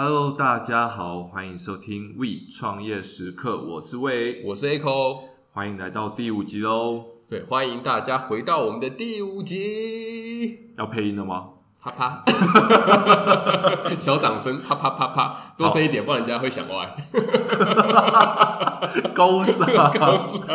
Hello，大家好，欢迎收听 We 创业时刻，我是魏，我是 Echo，欢迎来到第五集喽。对，欢迎大家回到我们的第五集。要配音了吗？啪啪，小掌声，啪啪啪啪，多声一点，不然人家会想歪。高尚，高尚。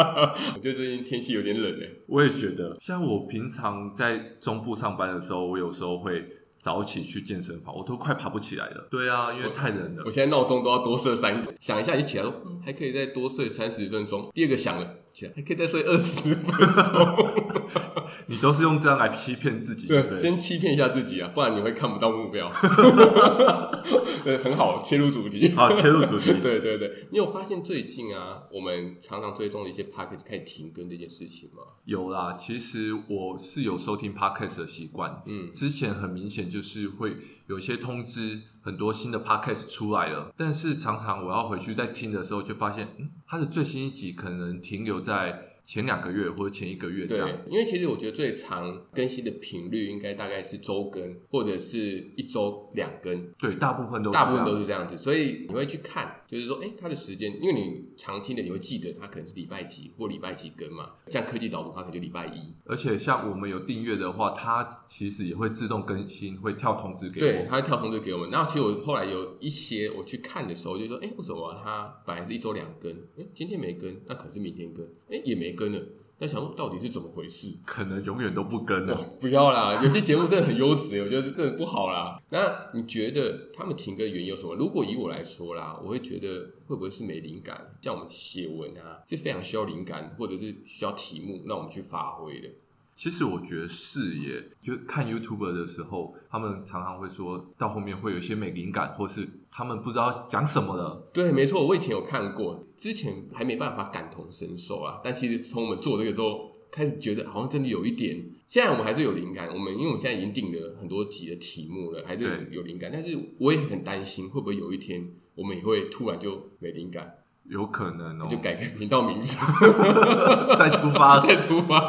我觉得最近天气有点冷诶。我也觉得，像我平常在中部上班的时候，我有时候会。早起去健身房，我都快爬不起来了。对啊，因为太冷了。我，我现在闹钟都要多设三个，想一下你起来说，嗯，还可以再多睡三十分钟。第二个想了，还可以再睡二十分钟。你都是用这样来欺骗自己？对，对，先欺骗一下自己啊，不然你会看不到目标。对，很好，切入主题。好，切入主题。对对对，你有发现最近啊，我们常常追踪的一些 podcast 开始停更这件事情吗？有啦，其实我是有收听 podcast 的习惯。嗯，之前很明显就是会有一些通知，很多新的 podcast 出来了，但是常常我要回去再听的时候，就发现，嗯，它的最新一集可能停留在。前两个月或者前一个月这样子，因为其实我觉得最长更新的频率应该大概是周更，或者是一周两更。对，大部分都大部分都是这样子，所以你会去看，就是说，哎，它的时间，因为你常听的，你会记得它可能是礼拜几或礼拜几更嘛。像科技导读，它可能就礼拜一。而且像我们有订阅的话，它其实也会自动更新，会跳通知给我们。对，它会跳通知给我们。然后其实我后来有一些我去看的时候，就说，哎，为什么它本来是一周两更，哎，今天没更，那可能是明天更，哎，也没更了。那想说到底是怎么回事？可能永远都不跟了。不要啦，有些节目真的很优质，我觉得是真的不好啦。那你觉得他们停更原因有什么？如果以我来说啦，我会觉得会不会是没灵感？像我们写文啊，是非常需要灵感，或者是需要题目，让我们去发挥的。其实我觉得是耶，就看 YouTuber 的时候，他们常常会说到后面会有一些没灵感，或是他们不知道讲什么了。对，没错，我以前有看过，之前还没办法感同身受啊。但其实从我们做这个之后，开始觉得好像真的有一点。现在我们还是有灵感，我们因为我们现在已经定了很多集的题目了，还是有灵感。但是我也很担心，会不会有一天我们也会突然就没灵感。有可能哦，就改个频道名字，再出发，再出发，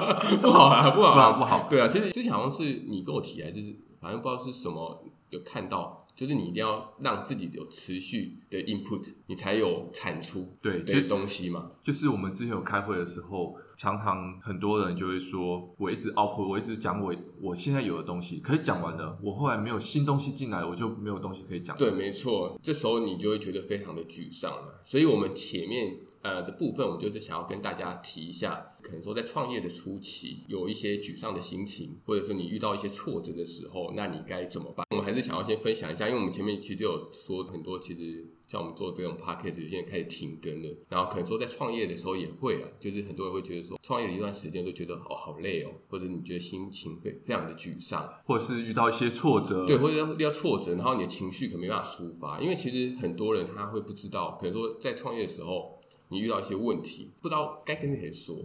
不好啊，不好啊，不好。对啊，其实之前好像是你跟我提来，就是反正不知道是什么，有看到，就是你一定要让自己有持续的 input，你才有产出对的东西嘛。就是我们之前有开会的时候。常常很多人就会说，我一直 output，我一直讲我我现在有的东西，可是讲完了，我后来没有新东西进来，我就没有东西可以讲。对，没错，这时候你就会觉得非常的沮丧了。所以，我们前面呃的部分，我们就是想要跟大家提一下，可能说在创业的初期，有一些沮丧的心情，或者是你遇到一些挫折的时候，那你该怎么办？我们还是想要先分享一下，因为我们前面其实就有说很多，其实。像我们做这种 podcast，有些人开始停更了，然后可能说在创业的时候也会啊，就是很多人会觉得说，创业的一段时间都觉得哦好累哦，或者你觉得心情会非常的沮丧，或者是遇到一些挫折，对，或者遇到挫折，然后你的情绪可能没办法抒发，因为其实很多人他会不知道，可能说在创业的时候你遇到一些问题，不知道该跟谁说。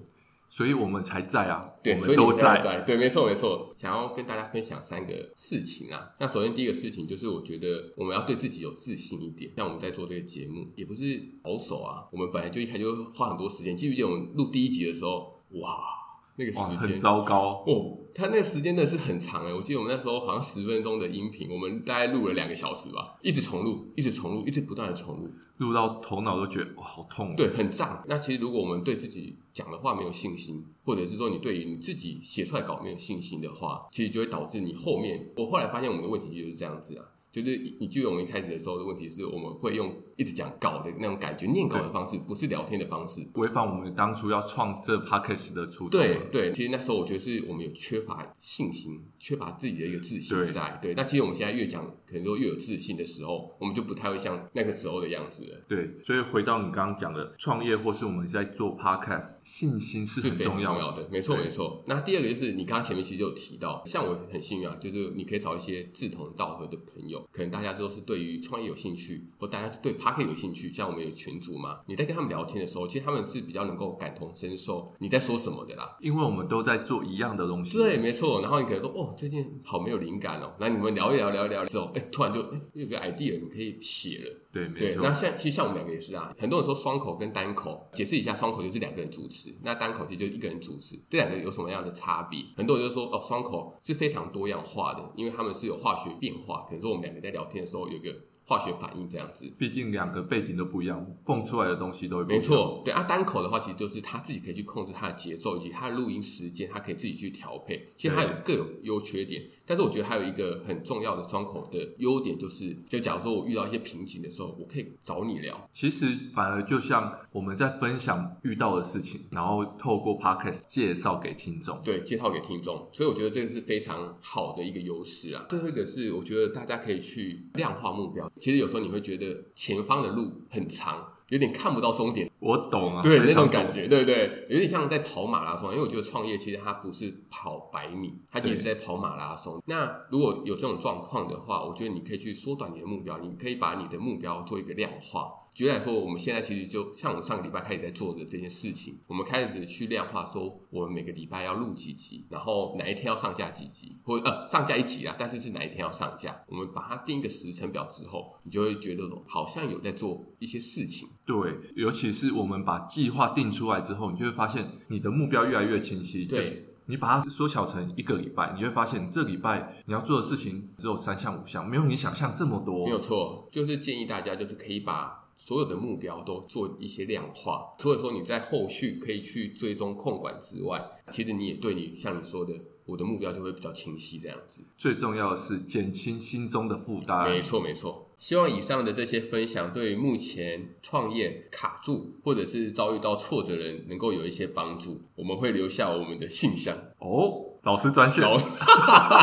所以我们才在啊，对，我们都在，在，对，没错，没错。想要跟大家分享三个事情啊。那首先第一个事情就是，我觉得我们要对自己有自信一点。像我们在做这个节目，也不是保守啊。我们本来就一开始就花很多时间。记不记得我们录第一集的时候，哇！那个时间很糟糕哦，他那个时间真的是很长哎！我记得我们那时候好像十分钟的音频，我们大概录了两个小时吧，一直重录，一直重录，一直不断的重录，录到头脑都觉得哇好痛，对，很胀。那其实如果我们对自己讲的话没有信心，或者是说你对于你自己写出来稿没有信心的话，其实就会导致你后面。我后来发现我们的问题就是这样子啊。就是你记得我们一开始的时候的问题是，我们会用一直讲稿的那种感觉，念稿的方式，不是聊天的方式，违反我们当初要创这 podcast 的初衷。对对，其实那时候我觉得是我们有缺乏信心，缺乏自己的一个自信在。对，那其实我们现在越讲，可能说越有自信的时候，我们就不太会像那个时候的样子了。对，所以回到你刚刚讲的创业，或是我们在做 podcast，信心是很重要的。重要的，没错没错。那第二个就是你刚刚前面其实就有提到，像我很幸运啊，就是你可以找一些志同道合的朋友。可能大家都是对于创业有兴趣，或大家对 Podcast 有兴趣，像我们有群组嘛，你在跟他们聊天的时候，其实他们是比较能够感同身受你在说什么的啦。因为我们都在做一样的东西。对，没错。然后你可能说，哦，最近好没有灵感哦。那你们聊一聊，聊一聊之后，哎，突然就哎有个 idea，你可以写了。对，没错。那现在其实像我们两个也是啊，很多人说双口跟单口，解释一下，双口就是两个人主持，那单口其实就一个人主持，这两个有什么样的差别？很多人就说，哦，双口是非常多样化的，因为他们是有化学变化。可能说我们两个在聊天的时候有个。化学反应这样子。毕竟两个背景都不一样，蹦出来的东西都会不一样。没错，对啊，单口的话，其实就是他自己可以去控制他的节奏以及他的录音时间，他可以自己去调配。其实他有各有优缺点，但是我觉得还有一个很重要的双口的优点，就是就假如说我遇到一些瓶颈的时候，我可以找你聊。其实反而就像我们在分享遇到的事情，然后透过 Podcast 介绍给听众。对，介绍给听众，所以我觉得这个是非常好的一个优势啊。最后一个是，我觉得大家可以去量化目标。其实有时候你会觉得前方的路很长。有点看不到终点，我懂啊，对那种感觉，对不对？有点像在跑马拉松，因为我觉得创业其实它不是跑百米，它其实是在跑马拉松。那如果有这种状况的话，我觉得你可以去缩短你的目标，你可以把你的目标做一个量化。举例来说，我们现在其实就像我们上个礼拜开始在做的这件事情，我们开始去量化，说我们每个礼拜要录几集，然后哪一天要上架几集，或呃上架一集啊，但是是哪一天要上架，我们把它定一个时程表之后，你就会觉得好像有在做一些事情。对，尤其是我们把计划定出来之后，你就会发现你的目标越来越清晰。对，你把它缩小成一个礼拜，你会发现这礼拜你要做的事情只有三项五项，没有你想象这么多。没有错，就是建议大家就是可以把所有的目标都做一些量化，除了说你在后续可以去追踪控管之外，其实你也对你像你说的。我的目标就会比较清晰，这样子。最重要的是减轻心中的负担。没错，没错。希望以上的这些分享，对于目前创业卡住或者是遭遇到挫折的人，能够有一些帮助。我们会留下我们的信箱哦。老师专线，老师，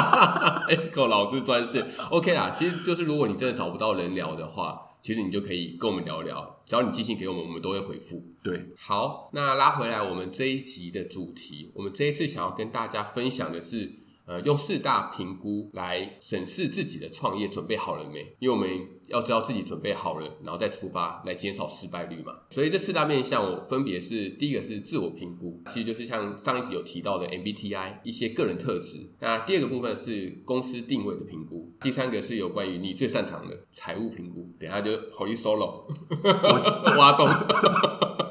够老师专线。OK 啦，其实就是如果你真的找不到人聊的话。其实你就可以跟我们聊聊，只要你寄信给我们，我们都会回复。对，好，那拉回来我们这一集的主题，我们这一次想要跟大家分享的是。呃，用四大评估来审视自己的创业准备好了没？因为我们要知道自己准备好了，然后再出发，来减少失败率嘛。所以这四大面向，我分别是第一个是自我评估，其实就是像上一集有提到的 MBTI 一些个人特质。那第二个部分是公司定位的评估，第三个是有关于你最擅长的财务评估。等一下就好一 solo，挖洞。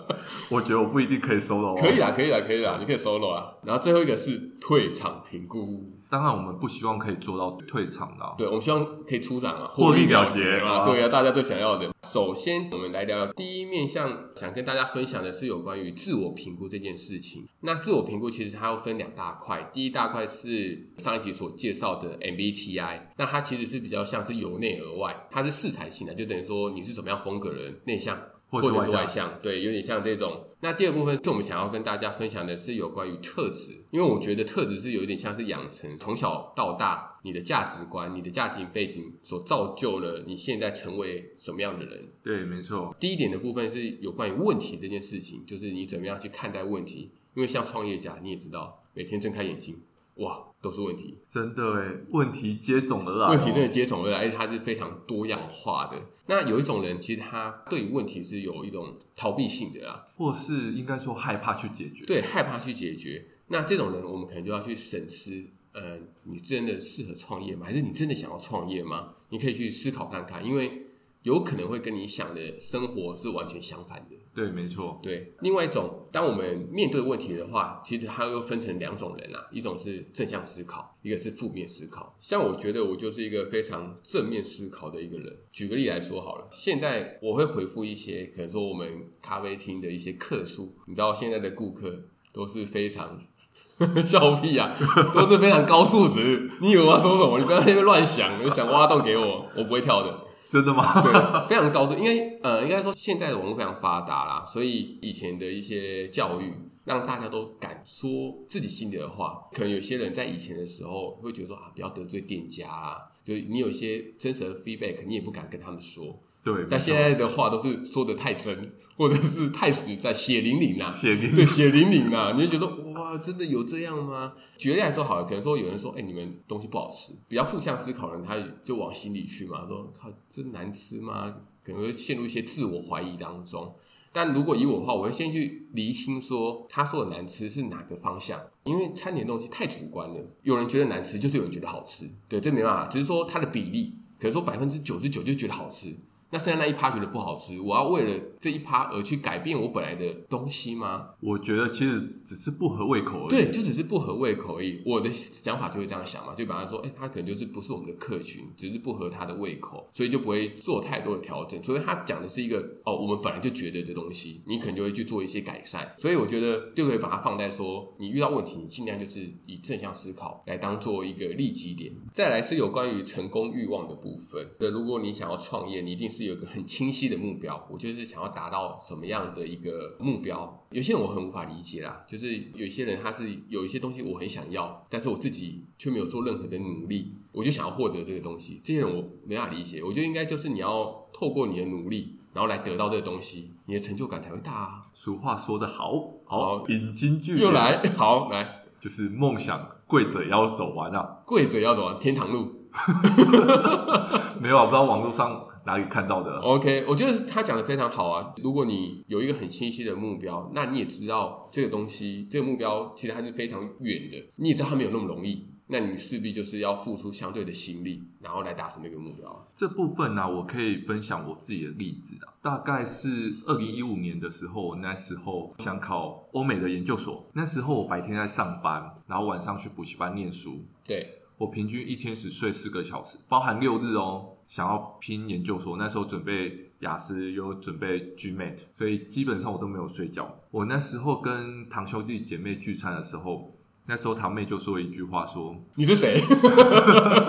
我觉得我不一定可以 solo，可以啦，可以啦，可以啦，你可以 solo 啊。然后最后一个是退场评估，当然我们不希望可以做到退场的，对，我们希望可以出场啊，获利了结啊，对啊，大家最想要的。首先，我们来聊聊第一面向，想跟大家分享的是有关于自我评估这件事情。那自我评估其实它要分两大块，第一大块是上一集所介绍的 MBTI，那它其实是比较像是由内而外，它是适才性的，就等于说你是什么样风格的人，内向。或者是外向，对，有点像这种。那第二部分是我们想要跟大家分享的是有关于特质，因为我觉得特质是有一点像是养成从小到大你的价值观、你的家庭背景所造就了你现在成为什么样的人。对，没错。第一点的部分是有关于问题这件事情，就是你怎么样去看待问题。因为像创业家，你也知道，每天睁开眼睛，哇。都是问题，真的哎，问题接踵而来，问题真的接踵而来，而且它是非常多样化的。那有一种人，其实他对于问题是有一种逃避性的啊，或是应该说害怕去解决，对，害怕去解决。那这种人，我们可能就要去审视，呃，你真的适合创业吗？还是你真的想要创业吗？你可以去思考看看，因为有可能会跟你想的生活是完全相反的。对，没错。对，另外一种，当我们面对问题的话，其实它又分成两种人啊，一种是正向思考，一个是负面思考。像我觉得我就是一个非常正面思考的一个人。举个例来说好了，现在我会回复一些可能说我们咖啡厅的一些客诉，你知道现在的顾客都是非常 笑屁啊，都是非常高素质。你以为我要说什么？你不要在那边乱想，你想挖洞给我，我不会跳的。真的吗？对，非常高度。因为呃，应该说现在的网络非常发达啦，所以以前的一些教育让大家都敢说自己心里的话。可能有些人在以前的时候会觉得说啊，不要得罪店家啊，就你有一些真实的 feedback，你也不敢跟他们说。对，但现在的话都是说的太真，或者是太实在，血淋淋啊，血淋，对，血淋淋啊，你就觉得哇，真的有这样吗？举例来说好了，可能说有人说，哎、欸，你们东西不好吃，比较负向思考的人，他就往心里去嘛，说靠，真难吃吗？可能会陷入一些自我怀疑当中。但如果以我的话，我会先去厘清说，他说的难吃是哪个方向，因为餐点的东西太主观了，有人觉得难吃，就是有人觉得好吃，对，这没办法，只是说它的比例，可能说百分之九十九就觉得好吃。那剩下那一趴觉得不好吃，我要为了这一趴而去改变我本来的东西吗？我觉得其实只是不合胃口而已。对，就只是不合胃口而已。我的想法就会这样想嘛，就比方说，哎，他可能就是不是我们的客群，只是不合他的胃口，所以就不会做太多的调整。所以他讲的是一个哦，我们本来就觉得的东西，你可能就会去做一些改善。所以我觉得就可以把它放在说，你遇到问题，你尽量就是以正向思考来当做一个利己点。再来是有关于成功欲望的部分。对，如果你想要创业，你一定是有一个很清晰的目标，我就是想要达到什么样的一个目标？有些人我很无法理解啦，就是有些人他是有一些东西我很想要，但是我自己却没有做任何的努力，我就想要获得这个东西。这些人我没法理解。我觉得应该就是你要透过你的努力，然后来得到这个东西，你的成就感才会大啊。俗话说得好，好，引经据又来，好来，就是梦想跪着也要走完啊，跪着也要走完天堂路。没有啊，不知道网络上。哪里看到的？OK，我觉得他讲的非常好啊。如果你有一个很清晰的目标，那你也知道这个东西，这个目标其实还是非常远的。你也知道它没有那么容易，那你势必就是要付出相对的心力，然后来达成那个目标。这部分呢、啊，我可以分享我自己的例子啊。大概是二零一五年的时候，那时候想考欧美的研究所，那时候我白天在上班，然后晚上去补习班念书。对，我平均一天只睡四个小时，包含六日哦。想要拼研究所，那时候准备雅思，又准备 GMAT，所以基本上我都没有睡觉。我那时候跟堂兄弟姐妹聚餐的时候，那时候堂妹就说一句话说：“你是谁？”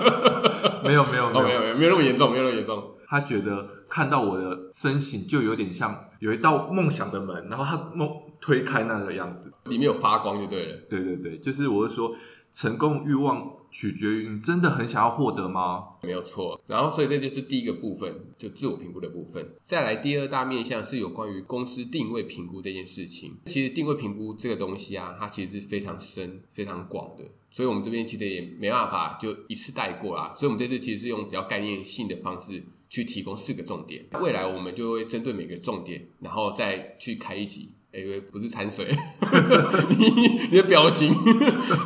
没有没有没有没有没有没有那么严重，没有那么严重。他觉得看到我的身形就有点像有一道梦想的门，然后他梦推开那个样子，里面有发光就对了。对对对，就是我是说。成功欲望取决于你真的很想要获得吗？没有错。然后，所以这就是第一个部分，就自我评估的部分。再来，第二大面向是有关于公司定位评估这件事情。其实，定位评估这个东西啊，它其实是非常深、非常广的。所以我们这边其实也没办法就一次带过啦。所以我们这次其实是用比较概念性的方式去提供四个重点。未来我们就会针对每个重点，然后再去开一集。哎，不是掺水，你你的表情，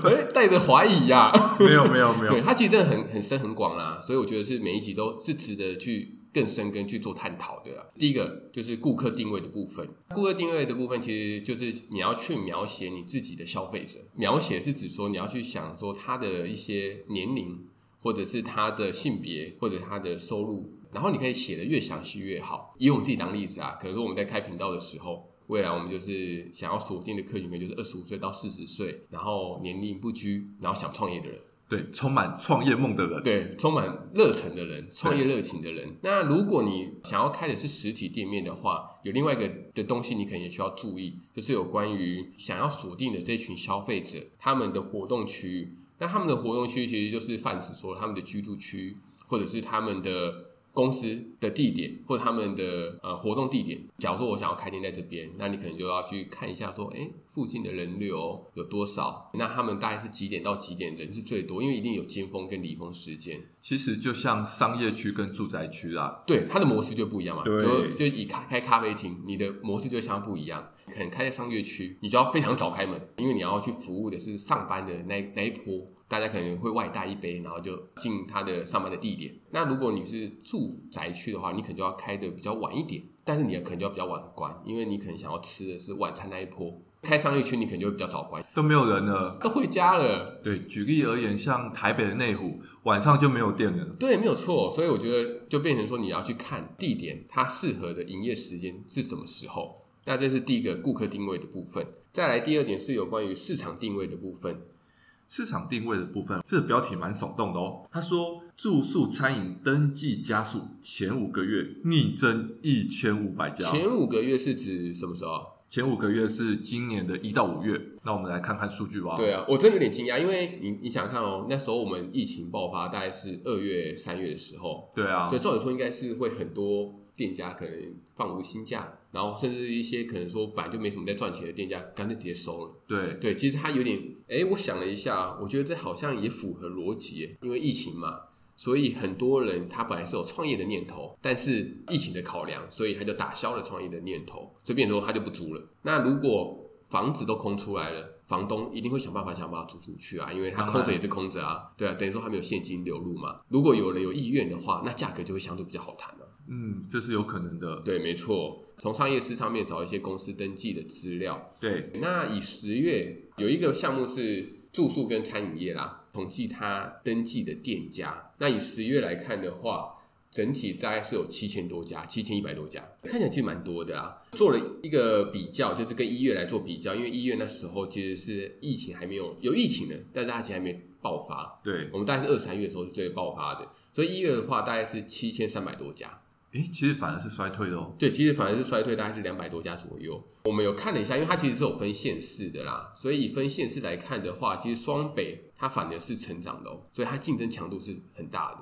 哎，带着怀疑呀、啊？没有没有没有，对，它其实真的很很深很广啦，所以我觉得是每一集都是值得去更深跟去做探讨的啦。第一个就是顾客定位的部分，顾客定位的部分其实就是你要去描写你自己的消费者，描写是指说你要去想说他的一些年龄，或者是他的性别，或者他的收入，然后你可以写的越详细越好。以我们自己当例子啊，可能说我们在开频道的时候。未来我们就是想要锁定的客群们，就是二十五岁到四十岁，然后年龄不拘，然后想创业的人，对，充满创业梦的人，对，充满热忱的人，创业热情的人。那如果你想要开的是实体店面的话，有另外一个的东西，你可能也需要注意，就是有关于想要锁定的这群消费者，他们的活动区域。那他们的活动区域其实就是泛指说他们的居住区，或者是他们的。公司的地点或者他们的呃活动地点，假如说我想要开店在这边，那你可能就要去看一下，说，诶，附近的人流有多少？那他们大概是几点到几点人是最多？因为一定有尖峰跟离峰时间。其实就像商业区跟住宅区啦，对，它的模式就不一样嘛。对，就就以开开咖啡厅，你的模式就会相当不一样。可能开在商业区，你就要非常早开门，因为你要去服务的是上班的那那一波。大家可能会外带一杯，然后就进他的上班的地点。那如果你是住宅区的话，你可能就要开的比较晚一点，但是你可能就要比较晚关，因为你可能想要吃的是晚餐那一波。开商业区你可能就会比较早关，都没有人了，都回家了。对，举例而言，像台北的内湖，晚上就没有店了。对，没有错。所以我觉得就变成说，你要去看地点，它适合的营业时间是什么时候。那这是第一个顾客定位的部分。再来第二点是有关于市场定位的部分。市场定位的部分，这个标题蛮耸动的哦。他说，住宿餐饮登记加速前五个月逆增一千五百家。前五个月是指什么时候？前五个月是今年的一到五月。那我们来看看数据吧。对啊，我真的有点惊讶，因为你你想看哦，那时候我们疫情爆发大概是二月、三月的时候。对啊，对，照理说应该是会很多店家可能放无薪假。然后甚至一些可能说本来就没什么在赚钱的店家，干脆直接收了。对对，其实他有点，哎，我想了一下，我觉得这好像也符合逻辑，因为疫情嘛，所以很多人他本来是有创业的念头，但是疫情的考量，所以他就打消了创业的念头，所以变成说他就不租了。那如果房子都空出来了，房东一定会想办法想把它租出去啊，因为他空着也是空着啊，对啊，等于说他没有现金流入嘛。如果有人有意愿的话，那价格就会相对比较好谈了。嗯，这是有可能的。对，没错，从商业司上面找一些公司登记的资料。对，那以十月有一个项目是住宿跟餐饮业啦，统计它登记的店家。那以十月来看的话。整体大概是有七千多家，七千一百多家，看起来其实蛮多的啦。做了一个比较，就是跟一月来做比较，因为一月那时候其实是疫情还没有有疫情的，但是它其实还没爆发。对，我们大概是二三月的时候是最爆发的，所以一月的话大概是七千三百多家。诶，其实反而是衰退的哦。对，其实反而是衰退，大概是两百多家左右。我们有看了一下，因为它其实是有分县市的啦，所以以分县市来看的话，其实双北它反而是成长的哦，所以它竞争强度是很大的。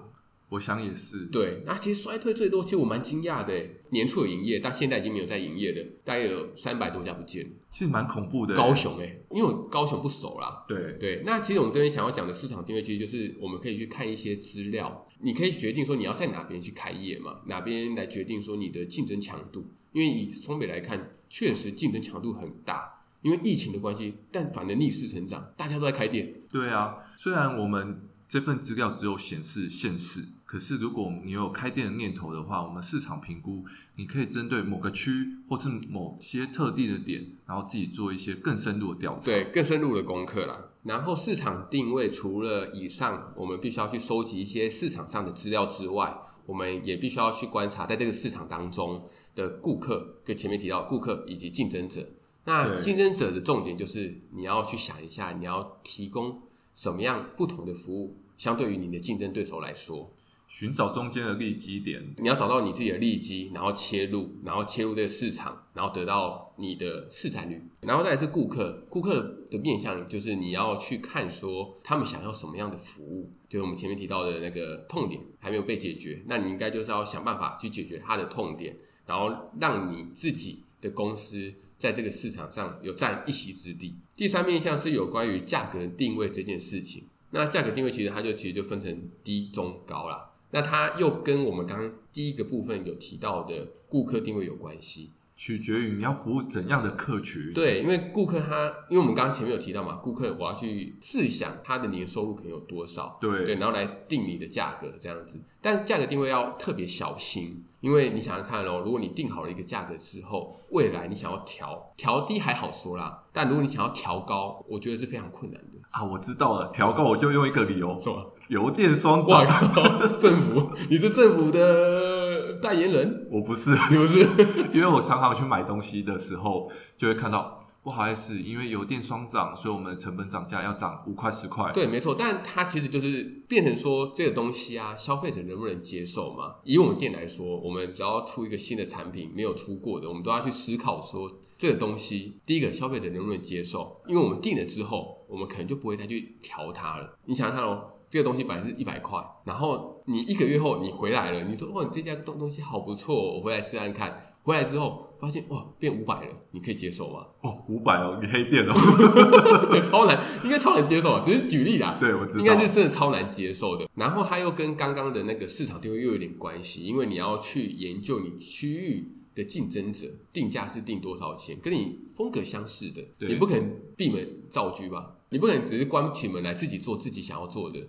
我想也是，对，那其实衰退最多，其实我蛮惊讶的。年初有营业，但现在已经没有在营业了，大概有三百多家不见了，其实蛮恐怖的。高雄哎，因为我高雄不熟啦。对对，那其实我们这边想要讲的市场定位，其实就是我们可以去看一些资料，你可以决定说你要在哪边去开业嘛，哪边来决定说你的竞争强度。因为以双北来看，确实竞争强度很大，因为疫情的关系，但反而逆势成长，大家都在开店。对啊，虽然我们这份资料只有显示县市。可是，如果你有开店的念头的话，我们市场评估，你可以针对某个区或是某些特定的点，然后自己做一些更深入的调查，对，更深入的功课啦。然后市场定位除了以上，我们必须要去收集一些市场上的资料之外，我们也必须要去观察在这个市场当中的顾客，跟前面提到顾客以及竞争者。那竞争者的重点就是你要去想一下，你要提供什么样不同的服务，相对于你的竞争对手来说。寻找中间的利基点，你要找到你自己的利基，然后切入，然后切入这个市场，然后得到你的市占率，然后再来是顾客，顾客的面向就是你要去看说他们想要什么样的服务，就是我们前面提到的那个痛点还没有被解决，那你应该就是要想办法去解决他的痛点，然后让你自己的公司在这个市场上有占一席之地。第三面向是有关于价格定位这件事情，那价格定位其实它就其实就分成低、中、高啦。那它又跟我们刚刚第一个部分有提到的顾客定位有关系，取决于你要服务怎样的客群。对，因为顾客他，因为我们刚刚前面有提到嘛，顾客我要去试想他的年收入可能有多少，对对，然后来定你的价格这样子。但价格定位要特别小心，因为你想想看哦，如果你定好了一个价格之后，未来你想要调调低还好说啦，但如果你想要调高，我觉得是非常困难的。啊，我知道了，调高我就用一个理由，什么？油电双涨。政府，你是政府的代言人？我不是，你不是，因为我常常去买东西的时候，就会看到，不好意思，因为油电双涨，所以我们的成本涨价要涨五块十块。对，没错，但它其实就是变成说这个东西啊，消费者能不能接受嘛？以我们店来说，我们只要出一个新的产品，没有出过的，我们都要去思考说。这个东西，第一个消费者能不能接受？因为我们定了之后，我们可能就不会再去调它了。你想想看哦，这个东西本来是一百块，然后你一个月后你回来了，你说哇，你这家东东西好不错，我回来试试看。回来之后发现哇，变五百了，你可以接受吗？哦，五百哦，你黑店哦，对，超难，应该超难接受啊。只是举例啦，对，我知道，应该是真的超难接受的。然后它又跟刚刚的那个市场定位又有点关系，因为你要去研究你区域。的竞争者定价是定多少钱？跟你风格相似的，你不可能闭门造车吧？你不可能只是关起门来自己做自己想要做的。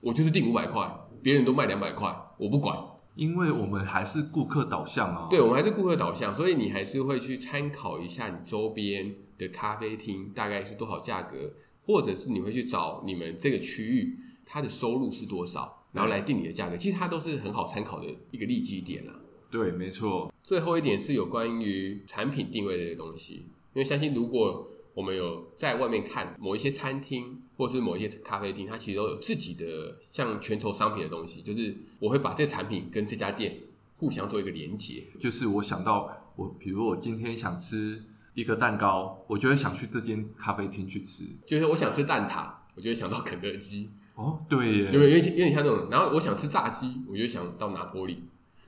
我就是定五百块，别人都卖两百块，我不管。因为我们还是顾客导向啊。对，我们还是顾客导向，所以你还是会去参考一下你周边的咖啡厅大概是多少价格，或者是你会去找你们这个区域它的收入是多少，然后来定你的价格。其实它都是很好参考的一个利基点啦。对，没错。最后一点是有关于产品定位的东西，因为相信如果我们有在外面看某一些餐厅或者是某一些咖啡厅，它其实都有自己的像拳头商品的东西，就是我会把这个产品跟这家店互相做一个连接。就是我想到我，比如我今天想吃一个蛋糕，我就会想去这间咖啡厅去吃。就是我想吃蛋挞，我就会想到肯德基。哦，对耶，有没有有点有点像那种？然后我想吃炸鸡，我就想到拿坡里。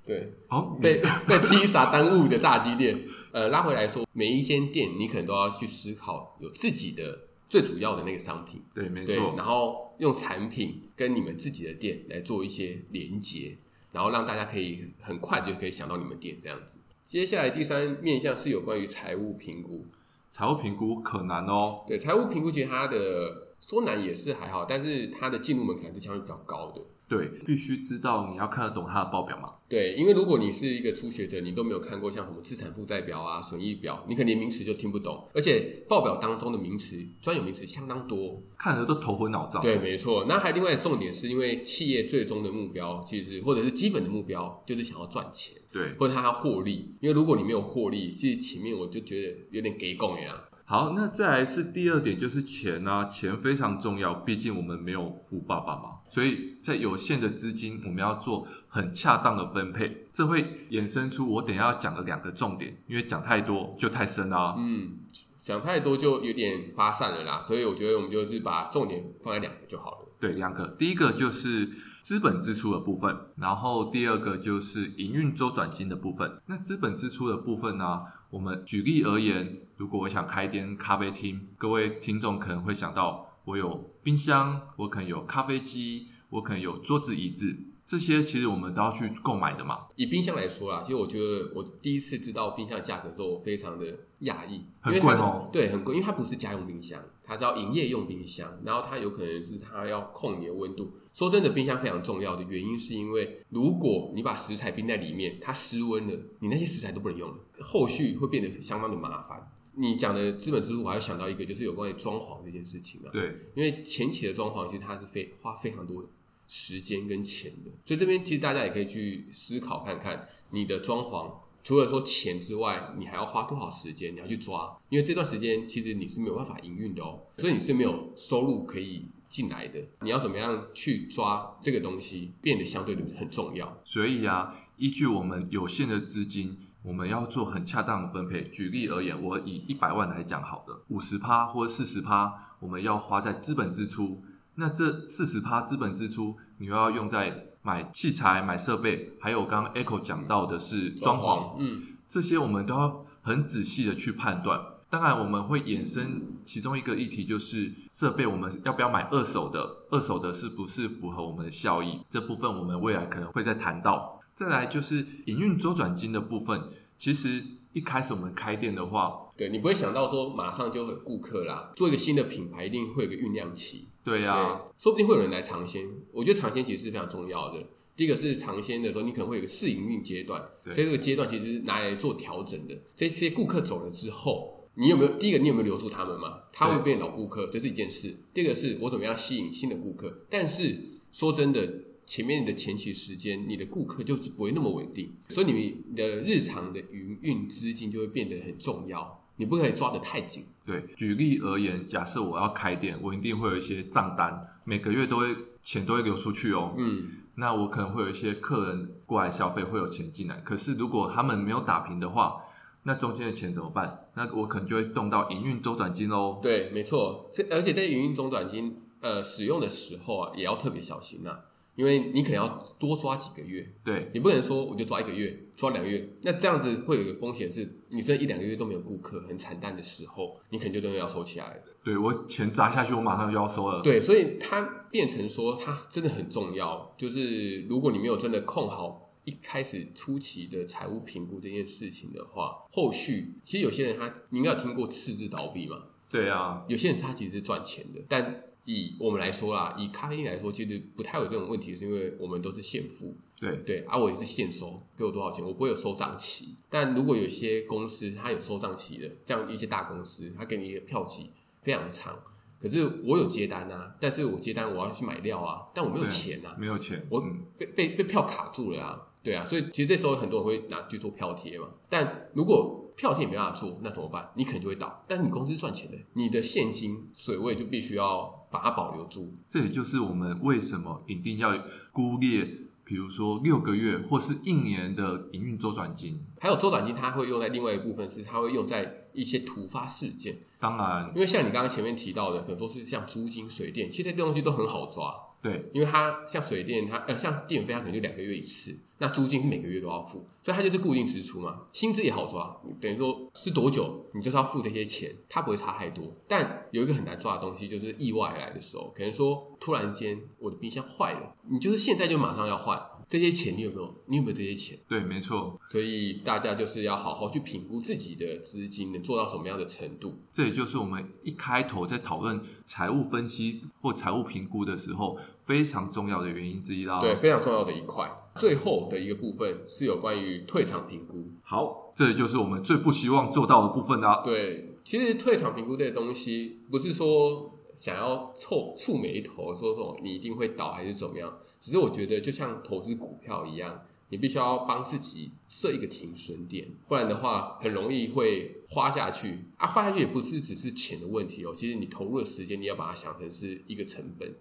对，哦，被 被披萨耽误的炸鸡店，呃，拉回来说，每一间店你可能都要去思考，有自己的最主要的那个商品，对，没错，然后用产品跟你们自己的店来做一些连接，然后让大家可以很快就可以想到你们店这样子。接下来第三面向是有关于财务评估，财务评估可难哦，对，财务评估其实它的说难也是还好，但是它的进入门槛是相对比较高的。对，必须知道你要看得懂它的报表嘛。对，因为如果你是一个初学者，你都没有看过像什么资产负债表啊、损益表，你可能连名词就听不懂，而且报表当中的名词、专有名词相当多，看着都头昏脑胀。对，没错。那还另外重点是因为企业最终的目标，其实或者是基本的目标，就是想要赚钱，对，或者他要获利。因为如果你没有获利，其实前面我就觉得有点给拱呀。好，那再来是第二点，就是钱啊，钱非常重要，毕竟我们没有富爸爸嘛，所以在有限的资金，我们要做很恰当的分配，这会衍生出我等一下要讲的两个重点，因为讲太多就太深啊。嗯，讲太多就有点发散了啦，所以我觉得我们就是把重点放在两个就好了。对，两个，第一个就是资本支出的部分，然后第二个就是营运周转金的部分。那资本支出的部分呢、啊，我们举例而言，如果我想开一间咖啡厅，各位听众可能会想到，我有冰箱，我可能有咖啡机，我可能有桌子椅子。这些其实我们都要去购买的嘛。以冰箱来说啦，其实我觉得我第一次知道冰箱的价格的时候，我非常的讶异，很贵哦。对，很贵，因为它不是家用冰箱，它是要营业用冰箱，然后它有可能是它要控你的温度。说真的，冰箱非常重要的原因是因为，如果你把食材冰在里面，它失温了，你那些食材都不能用了，后续会变得相当的麻烦。你讲的资本支出，我还要想到一个，就是有关于装潢这件事情啊。对，因为前期的装潢其实它是非花非常多的。时间跟钱的，所以这边其实大家也可以去思考看看，你的装潢除了说钱之外，你还要花多少时间？你要去抓，因为这段时间其实你是没有办法营运的哦，所以你是没有收入可以进来的。你要怎么样去抓这个东西，变得相对的很重要。所以啊，依据我们有限的资金，我们要做很恰当的分配。举例而言，我以一百万来讲好了，五十趴或者四十趴，我们要花在资本支出。那这四十趴资本支出，你又要用在买器材、买设备，还有刚刚 Echo 讲到的是装潢，嗯，这些我们都要很仔细的去判断。当然，我们会衍生其中一个议题，就是设备我们要不要买二手的？二手的是不是符合我们的效益？这部分我们未来可能会再谈到。再来就是营运周转金的部分，其实一开始我们开店的话，对，你不会想到说马上就会有顾客啦，做一个新的品牌一定会有个酝酿期。对呀、啊，说不定会有人来尝鲜。我觉得尝鲜其实是非常重要的。第一个是尝鲜的时候，你可能会有个试营运阶段，所以这个阶段其实是拿来做调整的。这些顾客走了之后，你有没有第一个你有没有留住他们嘛？他会变老顾客，这是一件事。第二个是我怎么样吸引新的顾客？但是说真的，前面的前期时间，你的顾客就是不会那么稳定，所以你的日常的营运资金就会变得很重要。你不可以抓得太紧。对，举例而言，假设我要开店，我一定会有一些账单，每个月都会钱都会流出去哦。嗯，那我可能会有一些客人过来消费，会有钱进来。可是如果他们没有打平的话，那中间的钱怎么办？那我可能就会动到营运周转金喽。对，没错。这而且在营运周转金呃使用的时候啊，也要特别小心呐、啊。因为你可能要多抓几个月，对，你不能说我就抓一个月，抓两个月，那这样子会有一个风险是，你这一两个月都没有顾客，很惨淡的时候，你可能就真的要收起来了。对，我钱砸下去，我马上就要收了。对，所以它变成说，它真的很重要。就是如果你没有真的控好一开始初期的财务评估这件事情的话，后续其实有些人他，你应该有听过次日倒闭嘛？对啊，有些人他其实是赚钱的，但。以我们来说啦，以咖啡店来说，其实不太有这种问题，是因为我们都是现付。对对，而、啊、我也是现收，给我多少钱，我不会有收账期。但如果有些公司它有收账期的，这样一些大公司，它给你一个票期非常长，可是我有接单啊，但是我接单我要去买料啊，但我没有钱啊，没有钱，我被被被票卡住了啊，对啊，所以其实这时候很多人会拿去做票贴嘛。但如果票贴也没办法做，那怎么办？你可能就会倒。但是你公司赚钱的，你的现金水位就必须要。把它保留住，这也就是我们为什么一定要估列，比如说六个月或是一年的营运周转金。还有周转金，它会用在另外一部分，是它会用在一些突发事件。当然，因为像你刚刚前面提到的，可能说是像租金、水电，其实这些东西都很好抓。对，因为它像水电，它呃像电费，它可能就两个月一次。那租金是每个月都要付，所以它就是固定支出嘛。薪资也好抓，等于说是多久，你就是要付这些钱，它不会差太多。但有一个很难抓的东西，就是意外来的时候，可能说突然间我的冰箱坏了，你就是现在就马上要换，这些钱你有没有？你有没有这些钱？对，没错。所以大家就是要好好去评估自己的资金能做到什么样的程度。这也就是我们一开头在讨论财务分析或财务评估的时候非常重要的原因之一啦。对，非常重要的一块。最后的一个部分是有关于退场评估。好，这也就是我们最不希望做到的部分啦。对，其实退场评估这个东西不是说。想要皱触眉头说说你一定会倒还是怎么样？只是我觉得就像投资股票一样，你必须要帮自己设一个停损点，不然的话很容易会花下去啊！花下去也不是只是钱的问题哦，其实你投入的时间你要把它想成是一个成本。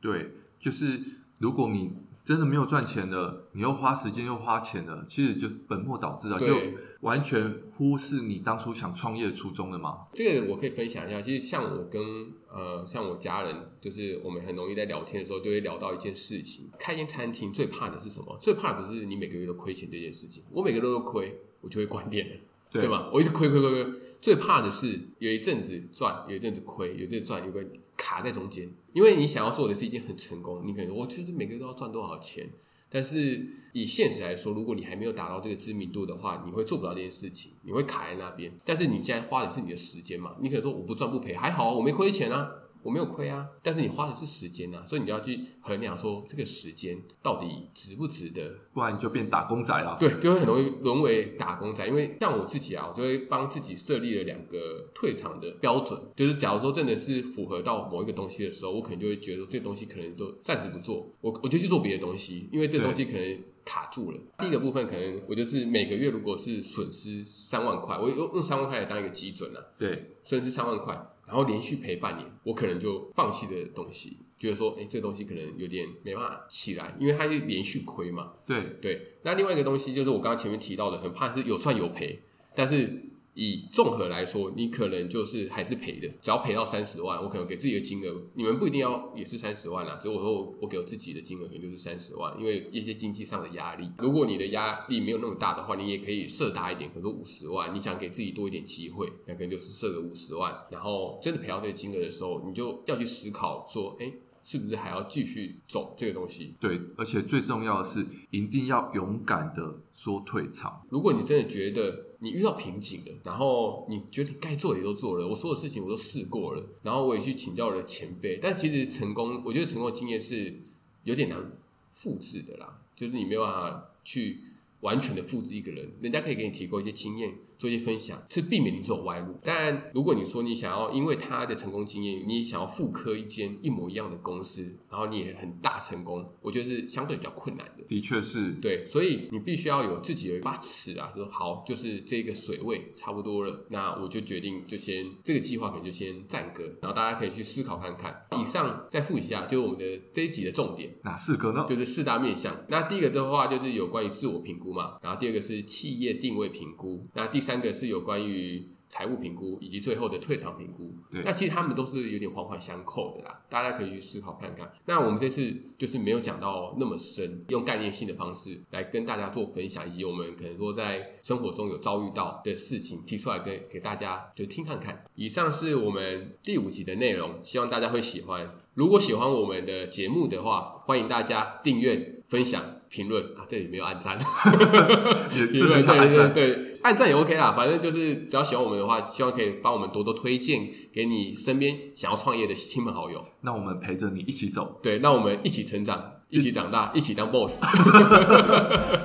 对，就是如果你。真的没有赚钱的，你又花时间又花钱的，其实就是本末倒置了，就完全忽视你当初想创业的初衷了嘛。这个我可以分享一下，其实像我跟呃像我家人，就是我们很容易在聊天的时候就会聊到一件事情：开一间餐厅最怕的是什么？最怕的不是你每个月都亏钱这件事情。我每个月都亏，我就会关店了，对，对吧？我一直亏亏亏亏。最怕的是有一阵子赚，有一阵子亏，有一阵子赚，有个卡在中间。因为你想要做的是一件很成功，你可能我其实每个月都要赚多少钱，但是以现实来说，如果你还没有达到这个知名度的话，你会做不到这件事情，你会卡在那边。但是你现在花的是你的时间嘛？你可以说我不赚不赔，还好啊我没亏钱啊。我没有亏啊，但是你花的是时间、啊，所以你要去衡量说这个时间到底值不值得，不然你就变打工仔了。对，就会很容易沦为打工仔。因为像我自己啊，我就会帮自己设立了两个退场的标准，就是假如说真的是符合到某一个东西的时候，我可能就会觉得这东西可能都暂时不做，我我就去做别的东西，因为这东西可能卡住了。第一个部分可能我就是每个月如果是损失三万块，我用用三万块来当一个基准了、啊。对，损失三万块。然后连续赔半年，我可能就放弃的东西，觉得说，哎，这个东西可能有点没办法起来，因为它是连续亏嘛。对对。那另外一个东西就是我刚刚前面提到的，很怕是有赚有赔，但是。以综合来说，你可能就是还是赔的。只要赔到三十万，我可能给自己的金额，你们不一定要也是三十万啦。所以我说我我给我自己的金额可能就是三十万，因为一些经济上的压力。如果你的压力没有那么大的话，你也可以设大一点，可能五十万。你想给自己多一点机会，那可能就是设个五十万。然后真的赔到这个金额的时候，你就要去思考说，哎。是不是还要继续走这个东西？对，而且最重要的是，一定要勇敢的说退场。如果你真的觉得你遇到瓶颈了，然后你觉得你该做的也都做了，我所有事情我都试过了，然后我也去请教了前辈，但其实成功，我觉得成功的经验是有点难复制的啦，就是你没有办法去完全的复制一个人，人家可以给你提供一些经验。做一些分享是避免你走歪路，但如果你说你想要因为他的成功经验，你想要复刻一间一模一样的公司，然后你也很大成功，我觉得是相对比较困难的。的确是，对，所以你必须要有自己的一把尺啊，说好，就是这个水位差不多了，那我就决定就先这个计划可能就先暂搁，然后大家可以去思考看看。以上再复习一下，就是我们的这一集的重点，哪四个呢？就是四大面向。那第一个的话就是有关于自我评估嘛，然后第二个是企业定位评估，那第三个是有关于财务评估以及最后的退场评估。对，那其实他们都是有点环环相扣的啦，大家可以去思考看看。那我们这次就是没有讲到那么深，用概念性的方式来跟大家做分享，以及我们可能说在生活中有遭遇到的事情提出来给给大家就听看看。以上是我们第五集的内容，希望大家会喜欢。如果喜欢我们的节目的话，欢迎大家订阅、分享、评论啊！这里没有按赞，也是对对对对，按赞也 OK 啦。反正就是只要喜欢我们的话，希望可以帮我们多多推荐给你身边想要创业的亲朋好友。那我们陪着你一起走，对，那我们一起成长，一起长大，一起当 boss。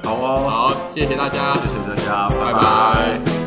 好哦，好，谢谢大家，谢谢大家，拜拜。拜拜。